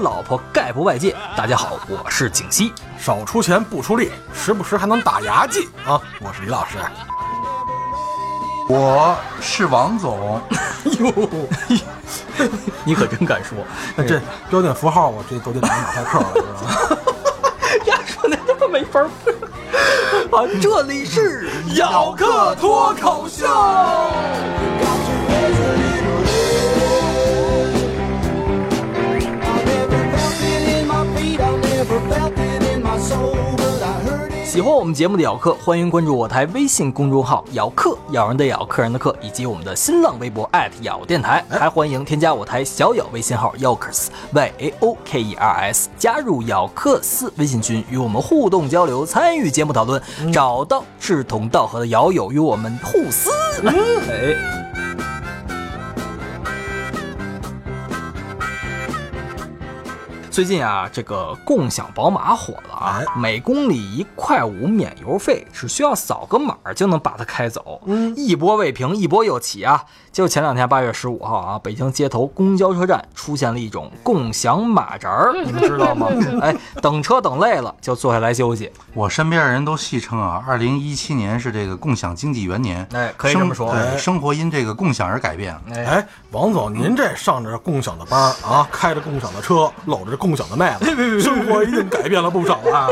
老婆概不外借。大家好，我是景熙。少出钱不出力，时不时还能打牙祭啊！我是李老师。我是王总，哟，你可真敢说。那这标点符号我这都得打马赛克了，知道吗？呀，说的他妈没法儿。啊，这里是咬客脱口秀。喜欢我们节目的咬客，欢迎关注我台微信公众号“咬客”，咬人的咬，客人的客，以及我们的新浪微博咬电台，还欢迎添加我台小咬微信号 yokers y a o k e r s，加入咬客四微信群，与我们互动交流，参与节目讨论，找到志同道合的咬友与我们互撕。哎。最近啊，这个共享宝马火了啊，哎每公里一块五免油费，只需要扫个码儿就能把它开走。嗯，一波未平，一波又起啊！就前两天八月十五号啊，北京街头公交车站出现了一种共享马扎儿，你们知道吗？哎，等车等累了就坐下来休息。我身边的人都戏称啊，二零一七年是这个共享经济元年，哎可以这么说生对哎生活因这个共享而改变。哎，哎，王总，您这上着共享的班儿啊，开着共享的车，搂着共享的麦子，生活一定改变了不少啊！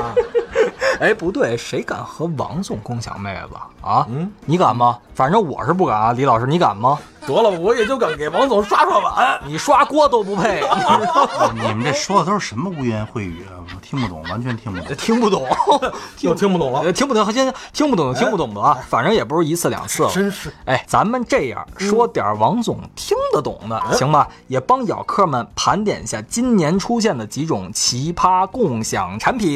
哎，不对，谁敢和王总共享妹子啊？嗯，你敢吗？反正我是不敢啊。李老师，你敢吗？得了，我也就敢给王总刷刷碗。你刷锅都不配，你们这说的都是什么污言秽语啊？我听不懂，完全听不懂。听不懂，又听不懂了呃，听不懂，先听不懂就听不懂的啊，反正也不是一次两次了。真是哎，咱们这样说点王总听得懂的，行吧？也帮咬客们盘点一下今年出现的几种奇葩共享产品。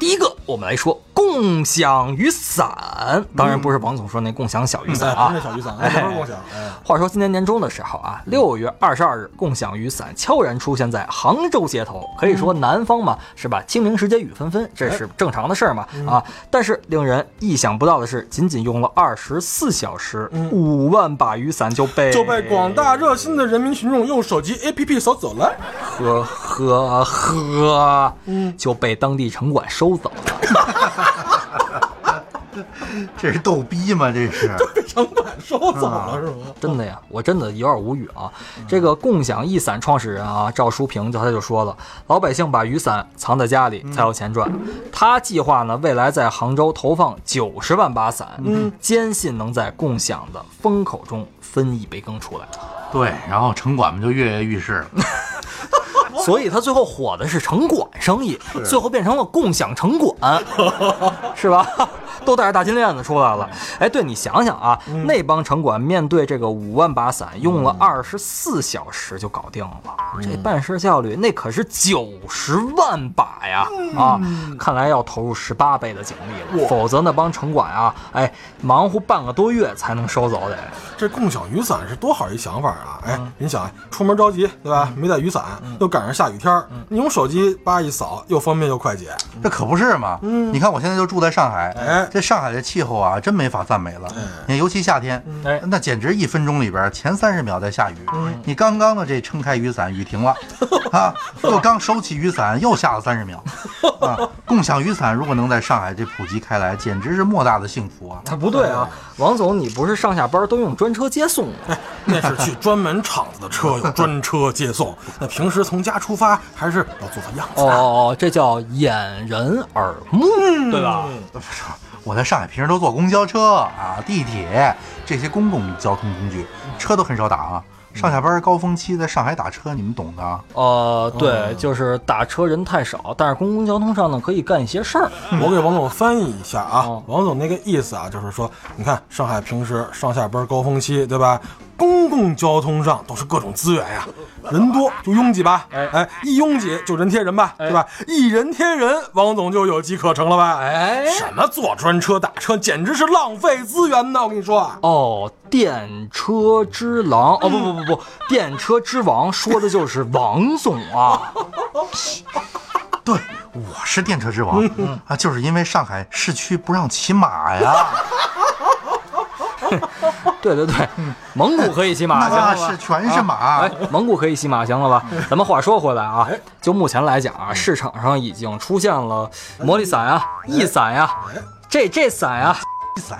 第一个，我们来说共享雨伞，当然不是王总说那共享小雨伞哎，啊不是。那小雨伞，哎，不是共享，哎，话说今年年中的时候啊，六月二十二日，共享雨伞悄然出现在杭州街头。可以说南方嘛，是吧？清明时节雨纷纷，这是正常的事儿嘛啊。但是令人意想不到的是，仅仅用了二十四小时，五万把雨伞就被就被广大热心的人民群众用手机 APP 扫走了。呵呵呵，就被当地城管收走了。这是逗逼吗？这是。被城管收走了是吗？真的呀，我真的有点无语啊！这个共享一伞创始人啊，赵书平就他就说了，老百姓把雨伞藏在家里才有钱赚。他计划呢，未来在杭州投放九十万把伞，坚信能在共享的风口中分一杯羹出来。对，然后城管们就跃跃欲试了。所以他最后火的是城管生意，最后变成了共享城管，是吧？都带着大金链子出来了。哎，对你想想啊，那帮城管面对这个五万把伞，用了二十四小时就搞定了，这办事效率那可是九十万把呀！啊，看来要投入十八倍的警力了，否则那帮城管啊，哎，忙活半个多月才能收走得。这共享雨伞是多好一想法啊！哎，你想，哎出门着急对吧？没带雨伞，又赶上下雨天儿，你用手机叭一扫，又方便又快捷。这可不是嘛！你看我现在就住在上海，哎这上海的气候啊，真没法赞美了。你看，尤其夏天，哎那简直一分钟里边前三十秒在下雨。你刚刚的这撑开雨伞，雨停了，啊，又刚收起雨伞，又下了三十秒。啊，共享雨伞如果能在上海这普及开来，简直是莫大的幸福啊！啊，不对啊，王总，你不是上下班都用专车接送吗？那是去专门厂子的车有专车接送，那平时从家出发还是要做做样子。哦，这叫掩人耳目，对吧？我在上海平时都坐公交车啊、地铁这些公共交通工具，车都很少打啊。上下班高峰期在上海打车，你们懂的啊。呃，对，就是打车人太少，但是公共交通上呢可以干一些事儿。我给王总翻译一下啊哦，王总那个意思啊，就是说，你看上海平时上下班高峰期，对吧？公共交通上都是各种资源呀，人多就拥挤吧，哎哎，一拥挤就人贴人吧，对吧？一人贴人，王总就有机可乘了吧？哎什么坐专车打车，简直是浪费资源呢！我跟你说啊，哦，电车之狼，哦不不不不，电车之王说的就是王总啊。对，我是电车之王啊，就是因为上海市区不让骑马呀，对对对，蒙古可以骑马，行那了吧？是全是马。哎，蒙古可以骑马，行了吧？咱们话说回来啊，就目前来讲啊，市场上已经出现了魔力伞啊、翼伞呀、这这伞呀，伞，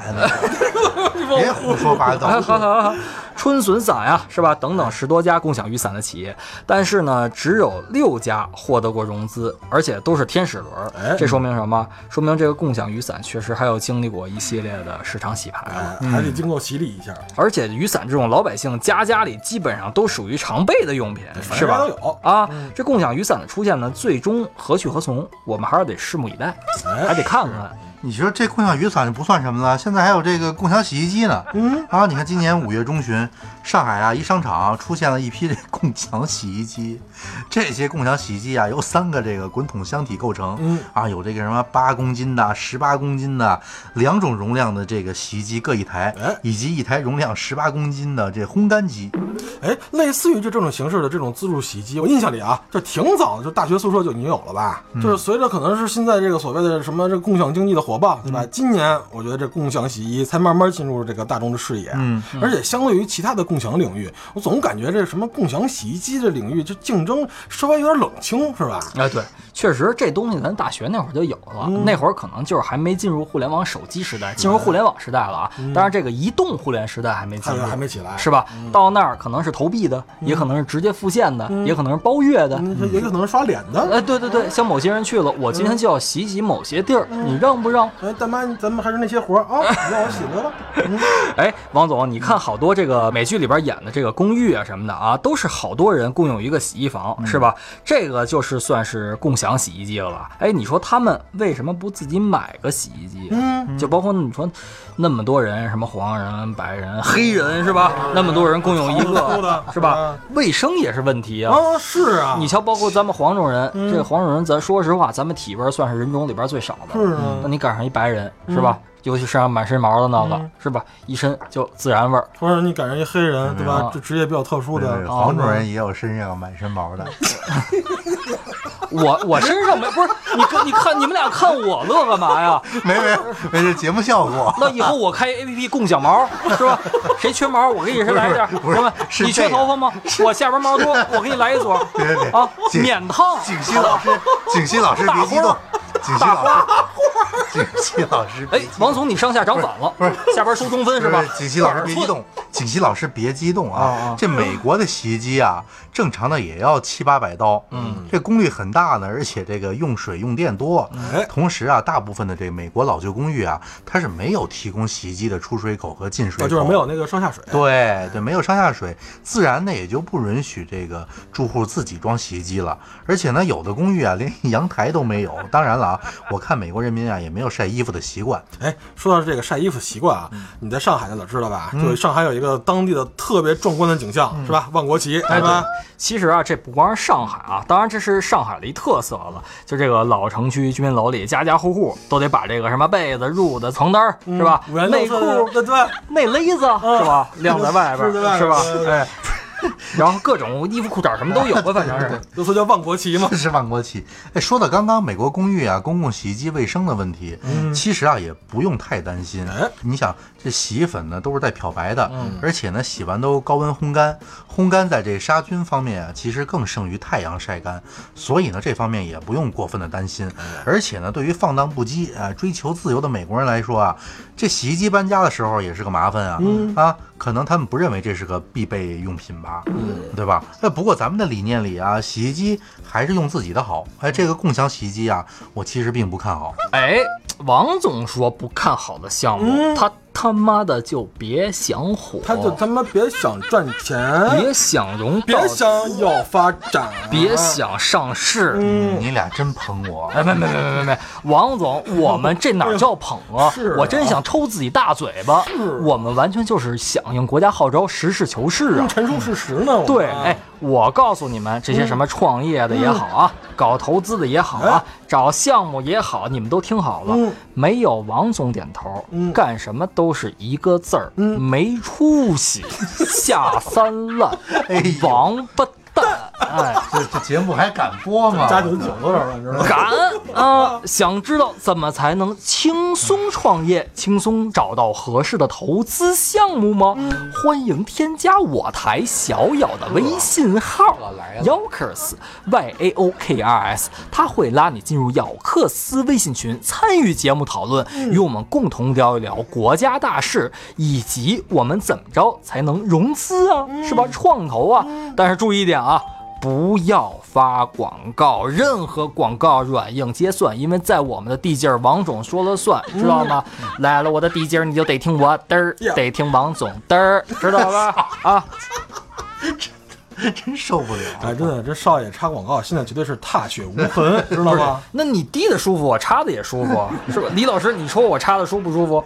别胡说八道。好好好好，春笋伞呀，是吧？等等十多家共享雨伞的企业，但是呢，只有六家获得过融资，而且都是天使轮。这说明什么？说明这个共享雨伞确实还有经历过一系列的市场洗牌还得经过洗礼一下，而且雨伞这种老百姓家家里基本上都属于常备的用品，是吧都？有。啊，这共享雨伞的出现呢，最终何去何从，我们还是得拭目以待，哎还得看看。你说这共享雨伞就不算什么了，现在还有这个共享洗衣机呢。嗯啊，你看今年五月中旬，上海啊一商场出现了一批这共享洗衣机，这些共享洗衣机啊由三个这个滚筒箱体构成，嗯啊有这个什么八公斤的、十八公斤的两种容量的这个洗衣机各一台哎，以及一台容量十八公斤的这烘干机。哎，类似于就这种形式的这种自助洗衣机，我印象里啊，就挺早的，就大学宿舍就已经有了吧。就是随着可能是现在这个所谓的什么这个共享经济的火爆，对吧？今年我觉得这共享洗衣才慢慢进入这个大众的视野。嗯，而且相对于其他的共享领域，我总感觉这什么共享洗衣机这领域，就竞争稍微有点冷清，是吧？哎，对，确实这东西咱大学那会儿就有了，那会儿可能就是还没进入互联网手机时代，进入互联网时代了啊。当然，这个移动互联时代还没进还入，还没起来，是吧？到那儿可能是投币的，也可能是直接付现的，也可能是包月的。嗯？也可能是刷脸的。哎，对对对，像某些人去了，我今天就要洗洗某些地儿，你让不让？哎，大妈，咱们还是那些活儿啊，你让我洗了吧。嗯 哎，王总，你看好多这个美剧里边演的这个公寓啊什么的啊，都是好多人共用一个洗衣房，是吧？这个就是算是共享洗衣机了吧？哎，你说他们为什么不自己买个洗衣机？嗯，就包括你说那么多人，什么黄人、白人、黑人，是吧？那么多人共用一个，是吧啊？卫生也是问题啊。啊，是啊，你瞧，包括咱们黄种人，这个黄种人，咱说实话，咱们体味儿算是人种里边最少的。是啊那你赶上一白人，是吧？尤其身上满身毛的那个，嗯是吧？一身就自然味儿。或者你赶上一黑人，对吧嗯？这职业比较特殊的对，黄种人也有身上满身毛的。我我身上没不是你跟你看你们俩看我乐干嘛呀？没没没是节目效果。那以后我开 A P P 共享毛是吧？谁缺毛我给你谁来一点，不是行吧？是你缺头发吗？我下边毛多，我给你来一撮别别别啊，免烫。景熙老师，景熙老师别激动，景熙老师，景熙老师哎。王总你上下涨反了，不是下边收中分是吧？景熙老师别激动，景熙老师别激动啊！这美国的洗衣机啊，正常的也要七八百刀，嗯，这功率很大呢，而且这个用水用电多。哎同时啊，大部分的这美国老旧公寓啊，它是没有提供洗衣机的出水口和进水啊，口，就是没有那个上下水。对对，没有上下水，自然呢也就不允许这个住户自己装洗衣机了。而且呢，有的公寓啊连阳台都没有。当然了啊，我看美国人民啊也没有晒衣服的习惯。哎，说到这个晒衣服习惯啊，你在上海的早知道吧？就上海有一个当地的特别壮观的景象，是吧？万国旗，哎，对吧？其实啊，这不光是上海啊，当然这是上海的一特色了。就这个老城区居民楼里，家家户户都得把这个什么被子、褥子、床单是吧？内裤、对对，内勒子是吧？晾在外边是吧哎，然后各种衣服裤衩什么都有吧，反正是。都说叫万国旗嘛。是万国旗。哎，说到刚刚美国公寓啊，公共洗衣机卫生的问题，其实啊也不用太担心。哎你想，这洗衣粉呢都是带漂白的，嗯而且呢洗完都高温烘干，烘干在这杀菌方面啊，其实更胜于太阳晒干，所以呢这方面也不用过分的担心。哎而且呢，对于放荡不羁啊、追求自由的美国人来说啊，这洗衣机搬家的时候也是个麻烦啊、啊，可能他们不认为这是个必备用品吧，嗯，对吧？那不过咱们的理念里啊，洗衣机还是用自己的好。哎，这个共享洗衣机啊，我其实并不看好。哎，王总说不看好的项目，他他妈的就别想火，他就他妈别想赚钱，别想融别，想要发展，别想上市。嗯，你俩真捧我，哎，没没没没没没，王总，我们这哪叫捧啊？是啊我真想抽自己大嘴巴。我们完全就是响应国家号召，实事求是啊。陈述事实呢？我对，哎，我告诉你们，这些什么创业的也好啊，搞投资的也好啊，找项目也好，你们都听好了，嗯。没有王总点头，嗯。干什么都是一个字儿，嗯。没出息，下三滥，哎王八蛋，哎。这这节目还敢播吗？加酒酒多少了？你知道吗？敢啊！想知道怎么才能轻松创业、轻松找到合适的投资项目吗？欢迎添加我台小咬的微信号 Yaokers Y A O K R S，他会拉你进入咬克斯微信群，参与节目讨论，与我们共同聊一聊国家大事，以及我们怎么着才能融资啊，是吧？创投啊！但是注意一点啊。不要发广告，任何广告软硬皆算，因为在我们的地界儿，王总说了算，知道吗？来了我的地界儿，你就得听我嘚儿，得听王总嘚儿，知道吧？啊，真受不了。哎，真的，这少爷插广告，现在绝对是踏雪无痕，知道吗？那你滴的舒服，我插的也舒服，是吧？李老师，你说我插的舒不舒服？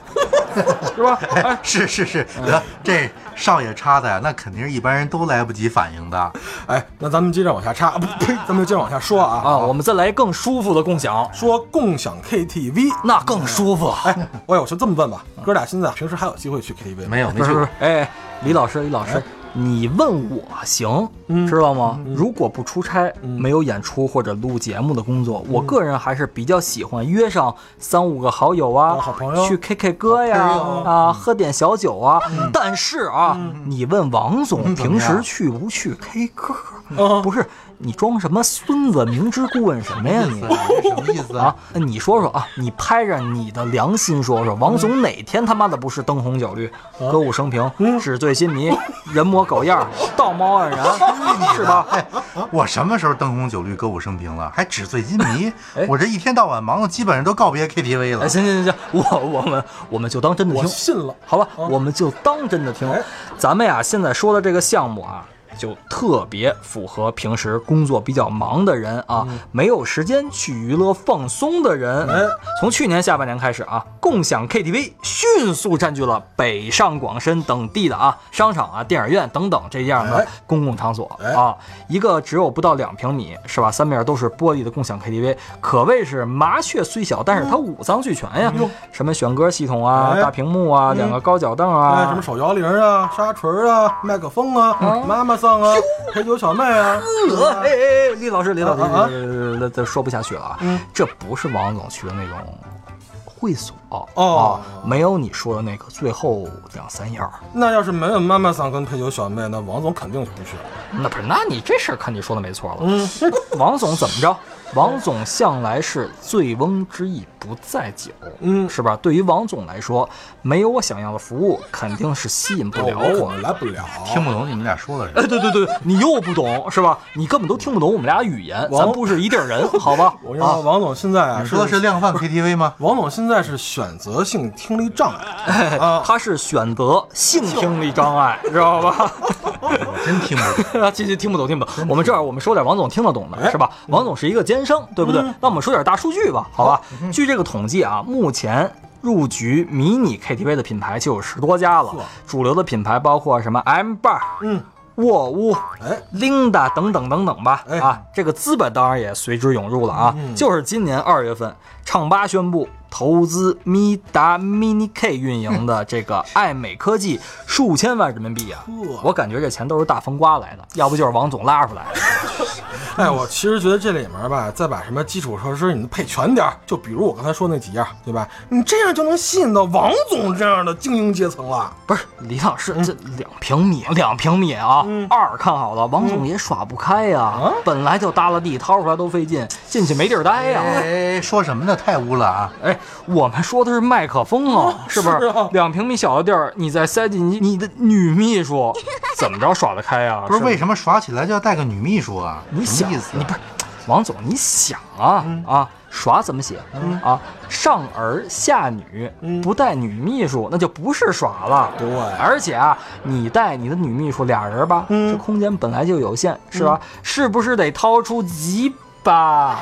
是吧？哎，是是是，得这少爷插的呀，那肯定是一般人都来不及反应的。哎，那咱们接着往下插，啊不呸，咱们就接着往下说啊啊，我们再来更舒服的共享，说共享 KTV。那更舒服。哎，我我就这么问吧，哥俩现在平时还有机会去 KTV 吗？没有，没去。哎，李老师，李老师，你问我行，嗯。知道吗？如果不出差，没有演出或者录节目的工作，我个人还是比较喜欢约上三五个好友啊，啊好朋友。去 K K 歌呀，啊，喝点小酒啊。但是啊，你问王总平时去不去 K 歌？啊不是你装什么孙子？明知故问什么呀你？什么意思啊？，你说说啊，你拍着你的良心说说，王总哪天他妈的不是灯红酒绿、歌舞升平、纸醉金迷、人模狗样、道貌岸然，是吧？哎，我什么时候灯红酒绿、歌舞升平了？还纸醉金迷 哎？我这一天到晚忙的，基本上都告别 KTV 哎，了。行行行行，我我们我们就当真的我听，信了。好吧？我们就当真的听哎。咱们呀，现在说的这个项目啊。就特别符合平时工作比较忙的人啊，没有时间去娱乐放松的人。哎。从去年下半年开始啊，共享 KTV 迅速占据了北上广深等地的啊商场啊、电影院等等这样的哎。公共场所哎。啊。一个只有不到两平米是吧，三面都是玻璃的共享 KTV，可谓是麻雀虽小，但是它五脏俱全呀。什么选歌系统啊、哎。大屏幕啊、两个高脚凳哎，啊，什么手摇铃啊、沙锤啊、麦克风啊、妈妈桑啊、陪酒小妹啊，呃，哎哎哎，李老师，李老师，啊啊这这说不下去了这不是王总去的那种会所哦啊，没有你说的那个最后两三样。那要是没有妈妈桑跟陪酒小妹，那王总肯定不去了。那不是，那你这事儿看你说的没错了。嗯，王总怎么着？王总向来是醉翁之意不在酒，嗯是吧？对于王总来说，没有我想要的服务，肯定是吸引不了我来不了。听不懂你们俩说的哎，什么。对对对，你又不懂是吧？你根本都听不懂我们俩语言，咱不是一地儿人，好吧？我跟你说，王总现在啊，你说的是量贩 KTV 吗？王总现在是选择性听力障碍啊，他是选择性听力障碍，知道吧？我真听不懂。其实听不懂，听不懂。我们这儿我们说点王总听得懂的，哎是吧？王总是一个奸商，对不对？那我们说点大数据吧，好吧？据这个统计啊，目前。入局迷你 KTV 的品牌就有十多家了，主流的品牌包括什么 M Bar、嗯，沃屋、哎，Linda 等等等等吧。哎啊，这个资本当然也随之涌入了啊。嗯就是今年二月份，唱吧宣布投资咪达 Mini K 运营的这个爱美科技数千万人民币啊！我感觉这钱都是大风刮来的，要不就是王总拉出来的。哎，我其实觉得这里面吧，再把什么基础设施你配全点儿，就比如我刚才说那几样，对吧？你这样就能吸引到王总这样的精英阶层了。不是李老师，这两平米，两平米啊，嗯二看好了，王总也耍不开呀、本来就耷拉地，掏出来都费劲，进去没地儿待呀、哎，说什么呢？太污了啊！哎，我们说的是麦克风啊，是不是？是啊两平米小的地儿，你再塞进去你的女秘书，怎么着耍得开呀、不是为？什么耍起来就要带个女秘书啊？你想什么意思？你不是王总，你想啊、啊，耍怎么写、啊？上儿下女，不带女秘书，那就不是耍了。对而且啊，你带你的女秘书俩人吧，这空间本来就有限，是吧？是不是得掏出几把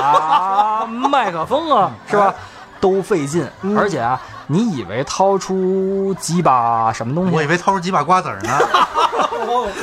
啊麦克风啊，是吧？都费劲，而且啊，你以为掏出几把什么东西？我以为掏出几把瓜子儿呢。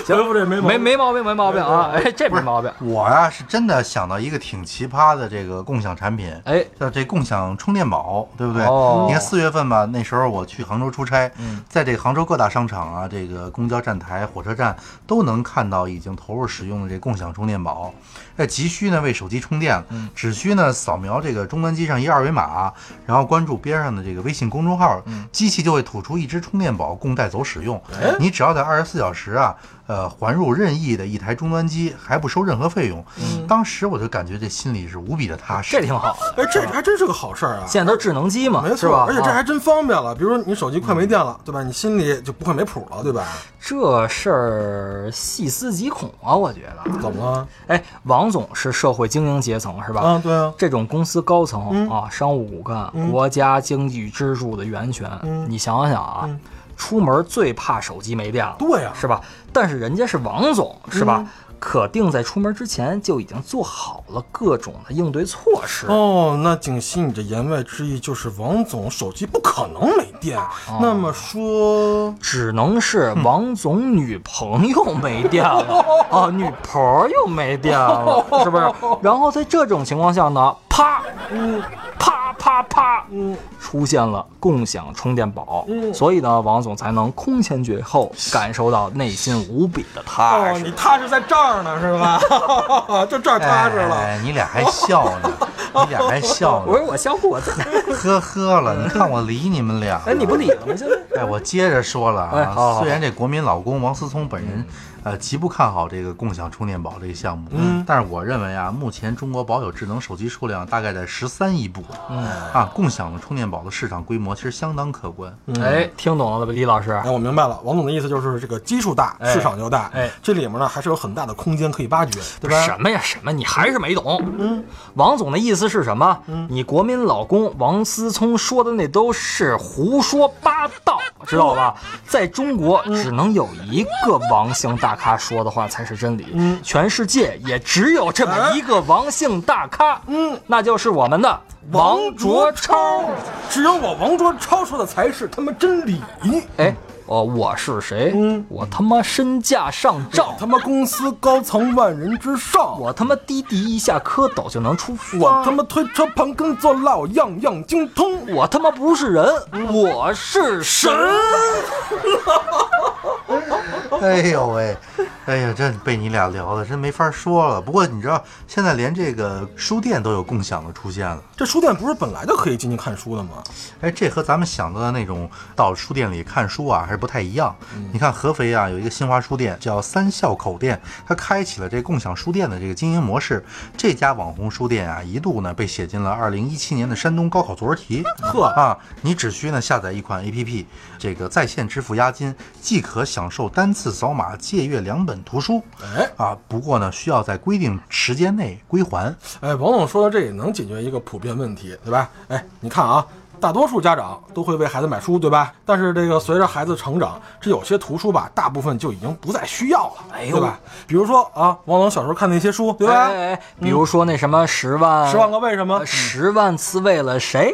回复这没没没毛病，没毛病啊！哎，这没毛病。我呀是真的想到一个挺奇葩的这个共享产品，哎，叫这共享充电宝，对不对？哦你看四月份吧，那时候我去杭州出差，在这个杭州各大商场啊，这个公交站台、火车站都能看到已经投入使用的这共享充电宝。那急需呢为手机充电，只需呢扫描这个终端机上一二维码，然后关注边上的这个微信公众号，机器就会吐出一只充电宝供带走使用。你只要在二十四小时啊，呃，还入任意的一台终端机，还不收任何费用。当时我就感觉这心里是无比的踏实。这挺好的。哎，这还真是个好事儿啊！现在都智能机嘛，没错，是吧？啊而且这还真方便了。比如说你手机快没电了，对吧？你心里就不会没谱了，对吧？这事儿细思极恐啊，我觉得。怎么了？哎，王总是社会精英阶层，是吧？啊，对啊，这种公司高层、啊，商务骨干，国家经济支柱的源泉，你想想啊，出门最怕手机没电了，对呀是吧？但是人家是王总，是吧？可定在出门之前就已经做好了各种的应对措施。哦，那景熙，你的言外之意就是王总手机不可能没电。那么说，只能是王总女朋友没电了啊，女朋友没电了，是不是？然后在这种情况下呢，啪，嗯，啪啪啪，嗯，出现了共享充电宝，所以呢，王总才能空前绝后感受到内心无比的踏哦，实。你踏实在这儿呢，是吧？就这儿踏实了。哎，你俩还笑呢，你俩还笑呢，我说我笑我在，呵呵了。你看我理你们俩，哎，你不理了吗？现在？哎，我接着说了啊，虽然这国民老公王思聪本人。呃，极不看好这个共享充电宝这个项目，嗯，但是我认为啊，目前中国保有智能手机数量大概在十三亿部，嗯啊，共享的充电宝的市场规模其实相当可观，哎，听懂了吧，李老师？哎，我明白了，王总的意思就是这个基数大，哎市场就大。哎这里面呢还是有很大的空间可以挖掘，对吧？什么呀什么？你还是没懂。嗯，王总的意思是什么？你国民老公王思聪说的那都是胡说八道，知道吧？在中国，只能有一个王姓大咖说的话才是真理。嗯，全世界也只有这么一个王姓大咖。嗯，那就是我们的王卓超。只有我王卓超说的才是他妈真理。哎，哦，我是谁？我他妈身价上兆。他妈公司高层万人之上，我他妈滴滴一下蝌蚪就能出发，我他妈推车盘根坐牢，样样精通。我他妈不是人，我是神。哎呦喂，哎呀，这被你俩聊的真没法说了。不过你知道，现在连这个书店都有共享的出现了。这书店不是本来就可以进去看书的吗？哎，这和咱们想到的那种到书店里看书啊，还是不太一样。你看合肥啊，有一个新华书店叫三孝口店，它开启了这共享书店的这个经营模式。这家网红书店啊，一度呢被写进了2017年的山东高考作文题。呵啊，你只需呢下载一款 APP，这个在线支付押金，即可享受单次扫码借阅两本图书。哎啊，不过呢，需要在规定时间内归还。哎，王总说的这也能解决一个普遍问题，对吧？哎，你看啊。大多数家长都会为孩子买书，对吧？但是这个随着孩子成长，这有些图书吧，大部分就已经不再需要了，哎对吧？比如说啊，王总小时候看那些书，对吧？哎哎哎，比如说那什么十万十万个为什么呃，十万次为了谁？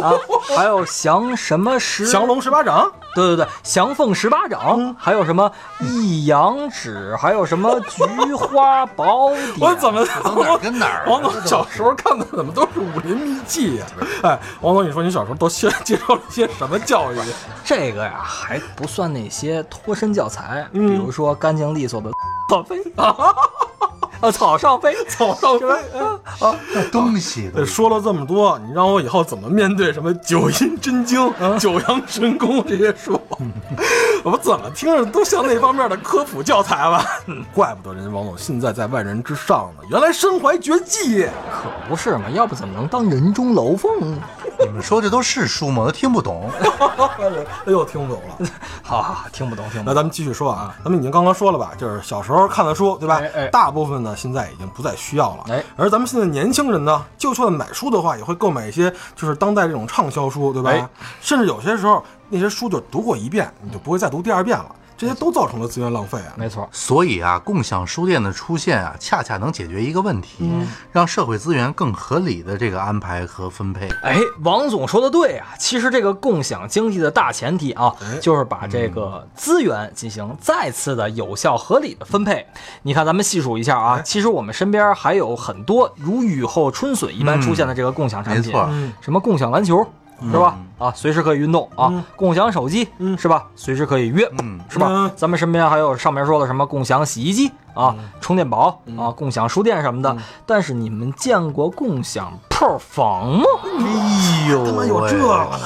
啊，还有降什么十降龙十八掌，对对对，降凤十八掌，还有什么一阳指，还有什么菊花宝典。我怎么都哪儿跟哪儿啊 王总小时候看的怎么都是武林秘籍呀、哎，王总，你说你小时候都接接受了些什么教育？这个呀，还不算那些脱身教材，比如说干净利索的 啊，啊草上飞，草上飞。啊东西都对，说了这么多，你让我以后怎么面对什么九阴真经、九阳神功这些书？我怎么听着都像那方面的科普教材吧？怪不得人家王总现在在万人之上呢，原来身怀绝技。可不是嘛，要不怎么能当人中龙凤呢？你们说这都是书吗？我都听不懂。哎呦，听不懂了。好好好，听不懂，听不懂。那咱们继续说啊，咱们已经刚刚说了吧，就是小时候看的书，对吧？哎哎大部分呢现在已经不再需要了。哎而咱们现在年轻人呢，就算买书的话，也会购买一些就是当代这种畅销书，对吧？哎甚至有些时候那些书就读过一遍，你就不会再读第二遍了，这些都造成了资源浪费啊。没错，所以啊，共享书店的出现啊，恰恰能解决一个问题，让社会资源更合理的这个安排和分配。哎，王总说的对啊，其实这个共享经济的大前提啊，哎就是把这个资源进行再次的有效合理的分配。你看，咱们细数一下啊，哎其实我们身边还有很多如雨后春笋一般出现的这个共享产品，没错，嗯什么共享篮球。是吧？啊，随时可以运动啊！嗯共享手机，嗯是吧？随时可以约，嗯是吧？嗯咱们身边还有上面说的什么共享洗衣机啊、充电宝嗯啊、共享书店什么的。但是你们见过共享炮房吗？哎呦他妈有这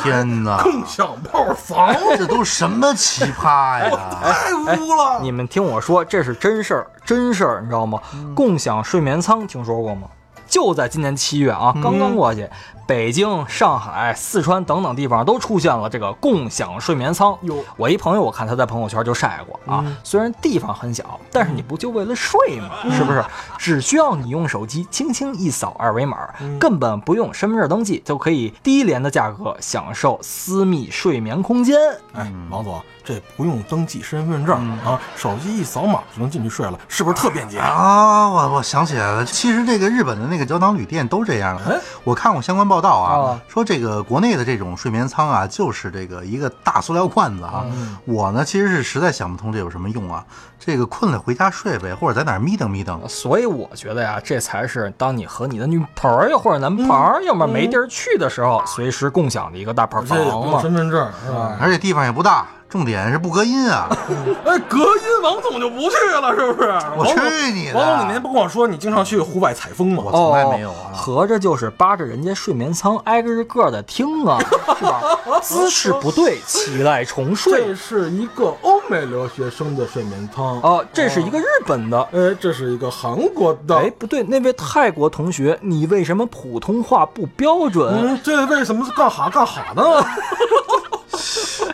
天哪，共享炮房这都什么奇葩呀！太污了。你们听我说，这是真事儿，真事儿，你知道吗？共享睡眠舱听说过吗？就在今年七月啊，刚刚过去，北京、上海、四川等等地方都出现了这个共享睡眠舱。哟我一朋友，我看他在朋友圈就晒过啊。虽然地方很小，但是你不就为了睡吗？是不是？只需要你用手机轻轻一扫二维码，根本不用身份证登记，就可以低廉的价格享受私密睡眠空间。哎，王总，这不用登记身份证、啊，手机一扫码就能进去睡了，是不是特便捷？啊，我我想起来了，其实这个日本的那个胶囊旅店都这样的。我看过相关报道啊，啊说这个国内的这种睡眠舱啊，就是这个一个大塑料罐子啊。我呢，其实是实在想不通这有什么用啊。这个困了回家睡呗，或者在哪儿眯瞪眯瞪。所以我觉得呀，这才是当你和你的女朋友或者男朋友，要么没地儿去的时候，随时共享的一个大炮这也不房嘛。身份证是吧？而且地方也不大，重点是不隔音啊！哎，隔音王总就不去了，是不是？我去你的王总，你那不跟我说你经常去户外采风吗？我从来没有啊。合着就是扒着人家睡眠舱挨个个的听啊，是吧？姿势不对，起来重睡这。是一个欧美留学生的睡眠舱哦，这是一个日本的。哎，这是一个韩国的。哎，不对，那位泰国同学，你为什么普通话不标准？嗯，这为什么是干哈干哈呢？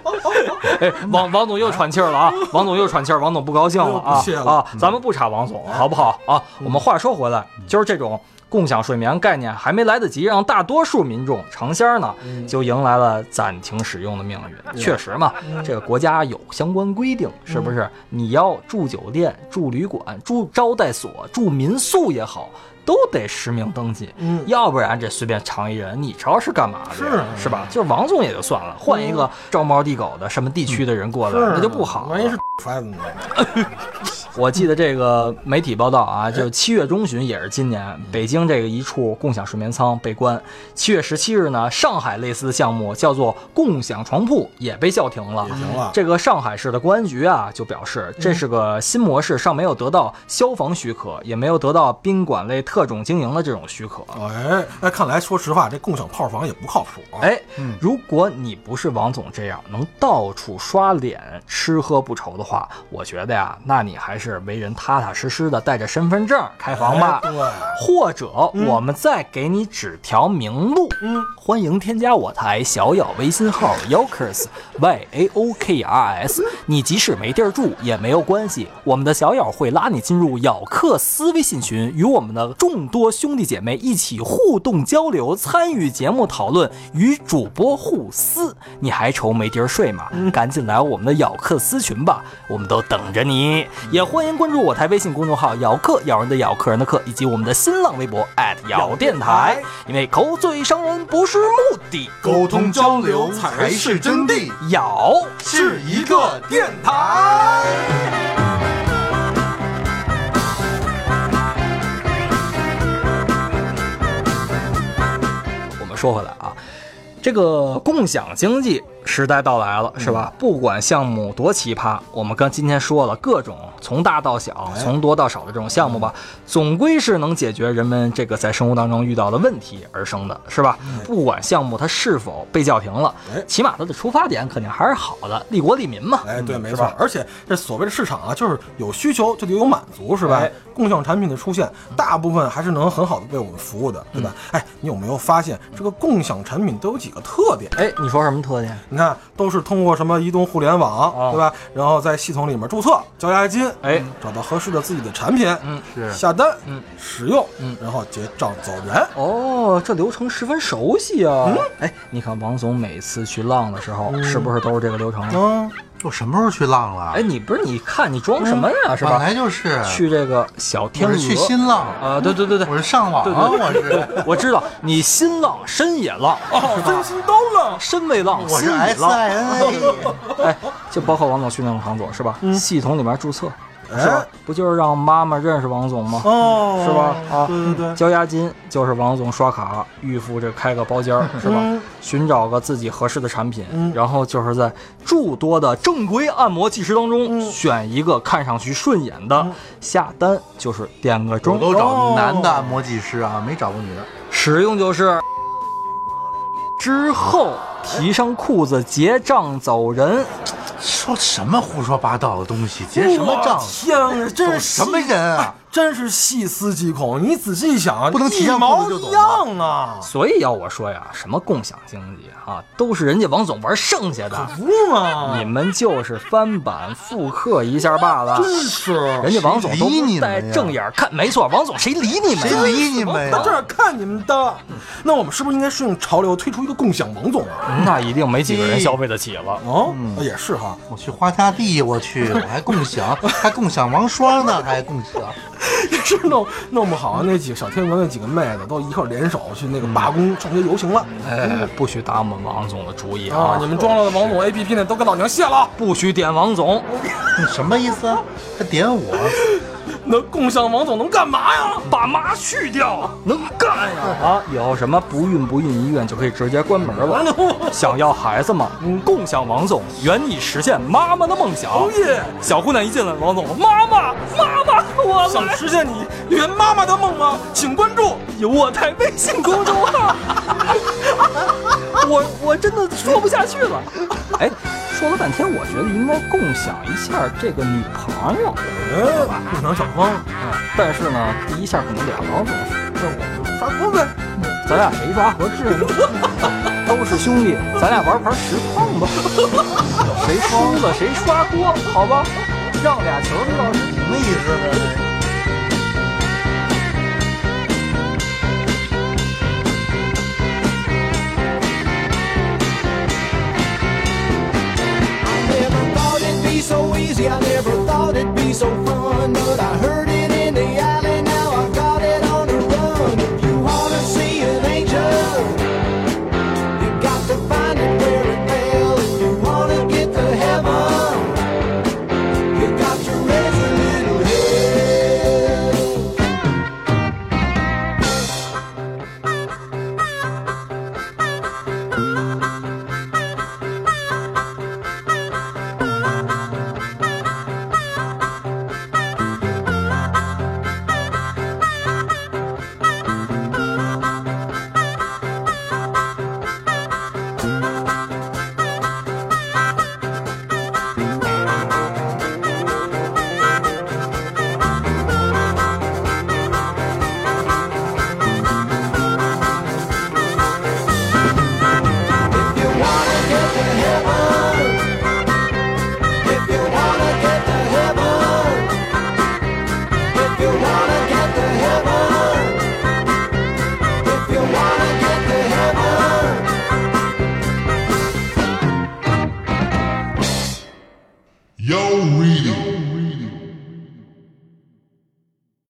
哎，王王总又喘气儿了啊！王总又喘气儿，王总不高兴了啊啊！咱们不查王总，好不好啊？我们话说回来，就是这种。共享睡眠概念还没来得及让大多数民众尝鲜呢，就迎来了暂停使用的命运。确实嘛，这个国家有相关规定，是不是？你要住酒店、住旅馆、住招待所、住民宿也好，都得实名登记，嗯要不然这随便尝一人，你知道是干嘛的？是是吧？就是王总也就算了，换一个招猫递狗的什么地区的人过来，那就不好。万一是孩子呢？我记得这个媒体报道啊，就七月中旬，也是今年，北京这个一处共享睡眠舱被关。七月十七日呢，上海类似的项目叫做共享床铺也被叫停了。这个上海市的公安局啊，就表示这是个新模式，尚没有得到消防许可，也没有得到宾馆类特种经营的这种许可。哎，那，看来说实话，这共享炮房也不靠谱啊。哎，如果你不是王总这样能到处刷脸、吃喝不愁的话，我觉得呀，那你还是为人踏踏实实的，带着身份证开房吧。哎对，或者我们再给你指条明路，嗯，欢迎添加我台小咬微信号 Yokers Y A O K R S。你即使没地儿住也没有关系，我们的小咬会拉你进入咬克斯微信群，与我们的众多兄弟姐妹一起互动交流，参与节目讨论，与主播互撕。你还愁没地儿睡吗？赶紧来我们的咬克斯群吧，我们都等着你。也欢迎关注我台微信公众号“咬客”，咬人的咬，客人的客，以及我们的新浪微博咬电台。因为口嘴伤人不是目的，沟通交流才是真谛，咬是一个电台。我们说回来啊，这个共享经济时代到来了，是吧？不管项目多奇葩，我们刚今天说了各种从大到小、从多到少的这种项目吧，总归是能解决人们这个在生活当中遇到的问题而生的，是吧？不管项目它是否被叫停了哎，起码它的出发点肯定还是好的，利国利民嘛。哎，对，没。错而且这所谓的市场啊，就是有需求就得有满足，是吧哎？共享产品的出现，大部分还是能很好的为我们服务的，对吧？哎，你有没有发现这个共享产品都有几个特点？哎，你说什么特点？你看，都是通过什么移动互联网，哦对吧？然后在系统里面注册、交押金，哎。找到合适的自己的产品，嗯。是。下单，嗯，使用，嗯，然后结账走人。哦，这流程十分熟悉啊！嗯。哎，你看王总每次去浪的时候，是不是都是这个流程啊？嗯，我什么时候去浪了？哎，你不是你看你装什么呀？是吧本吧？来就是去这个小天鹅，去新浪，啊，对对对对，我是上网，对对我是 我知道你新浪深也浪，哦，真心都浪。深未浪，我是心也 S 浪。I N A，哎，就包括王总去那种场所是吧？系统里面注册是吧哎？不就是让妈妈认识王总吗？哦，是吧？啊，对对对，交押金就是王总刷卡预付这开个包间儿是吧？嗯寻找个自己合适的产品，嗯然后就是在诸多的正规按摩技师当中、嗯选一个看上去顺眼的，下单就是点个我钟，都找哦男的按摩技师啊，没找过女的。使用就是之后提上裤子结账走人。说什么胡说八道的东西？结什么账啊，这是什么人啊？真是细思极恐。你仔细想啊，不能提上一毛一样啊，所以要我说呀，什么共享经济啊，都是人家王总玩剩下的，可不是吗？你们就是翻版复刻一下罢了。真是，人家王总都谁理你们带正眼看，没错，王总谁理你们呀？谁理你们呀？在这儿看你们的。那我们是不是应该顺应潮流推出一个共享王总啊？那一定没几个人消费得起了。哦，也是哈。我去花家地，我去，我还共享，还共享王双呢，还共享。是弄弄不好，那几个小天鹅那几个妹子都一块儿联手去那个罢工上街游行了哎，不许打我们王总的主意啊！啊！你们装了的王总 APP 呢，都给老娘卸了。不许点王总，你什么意思啊？还点我？那共享王总能干嘛呀？把妈去掉，能干呀！啊，以后什么不孕不孕医院就可以直接关门了。想要孩子吗？嗯，共享王总，圆你实现妈妈的梦想。哦耶！小姑娘一进来，王总，妈妈，妈妈，我来。想实现你圆妈妈的梦吗？请关注。有我台微信公众号。我我真的说不下去了。哎，说了半天，我觉得应该共享一下这个女朋友。哎，共享小芳，嗯，但是呢，第一下可能俩老总，那我就刷锅呗。咱俩谁抓合适呢？都是兄弟，咱俩玩盘实况吧。谁输了谁刷锅，好吧？让俩球知道是什么意思呢？I never thought it'd be so fun, but I heard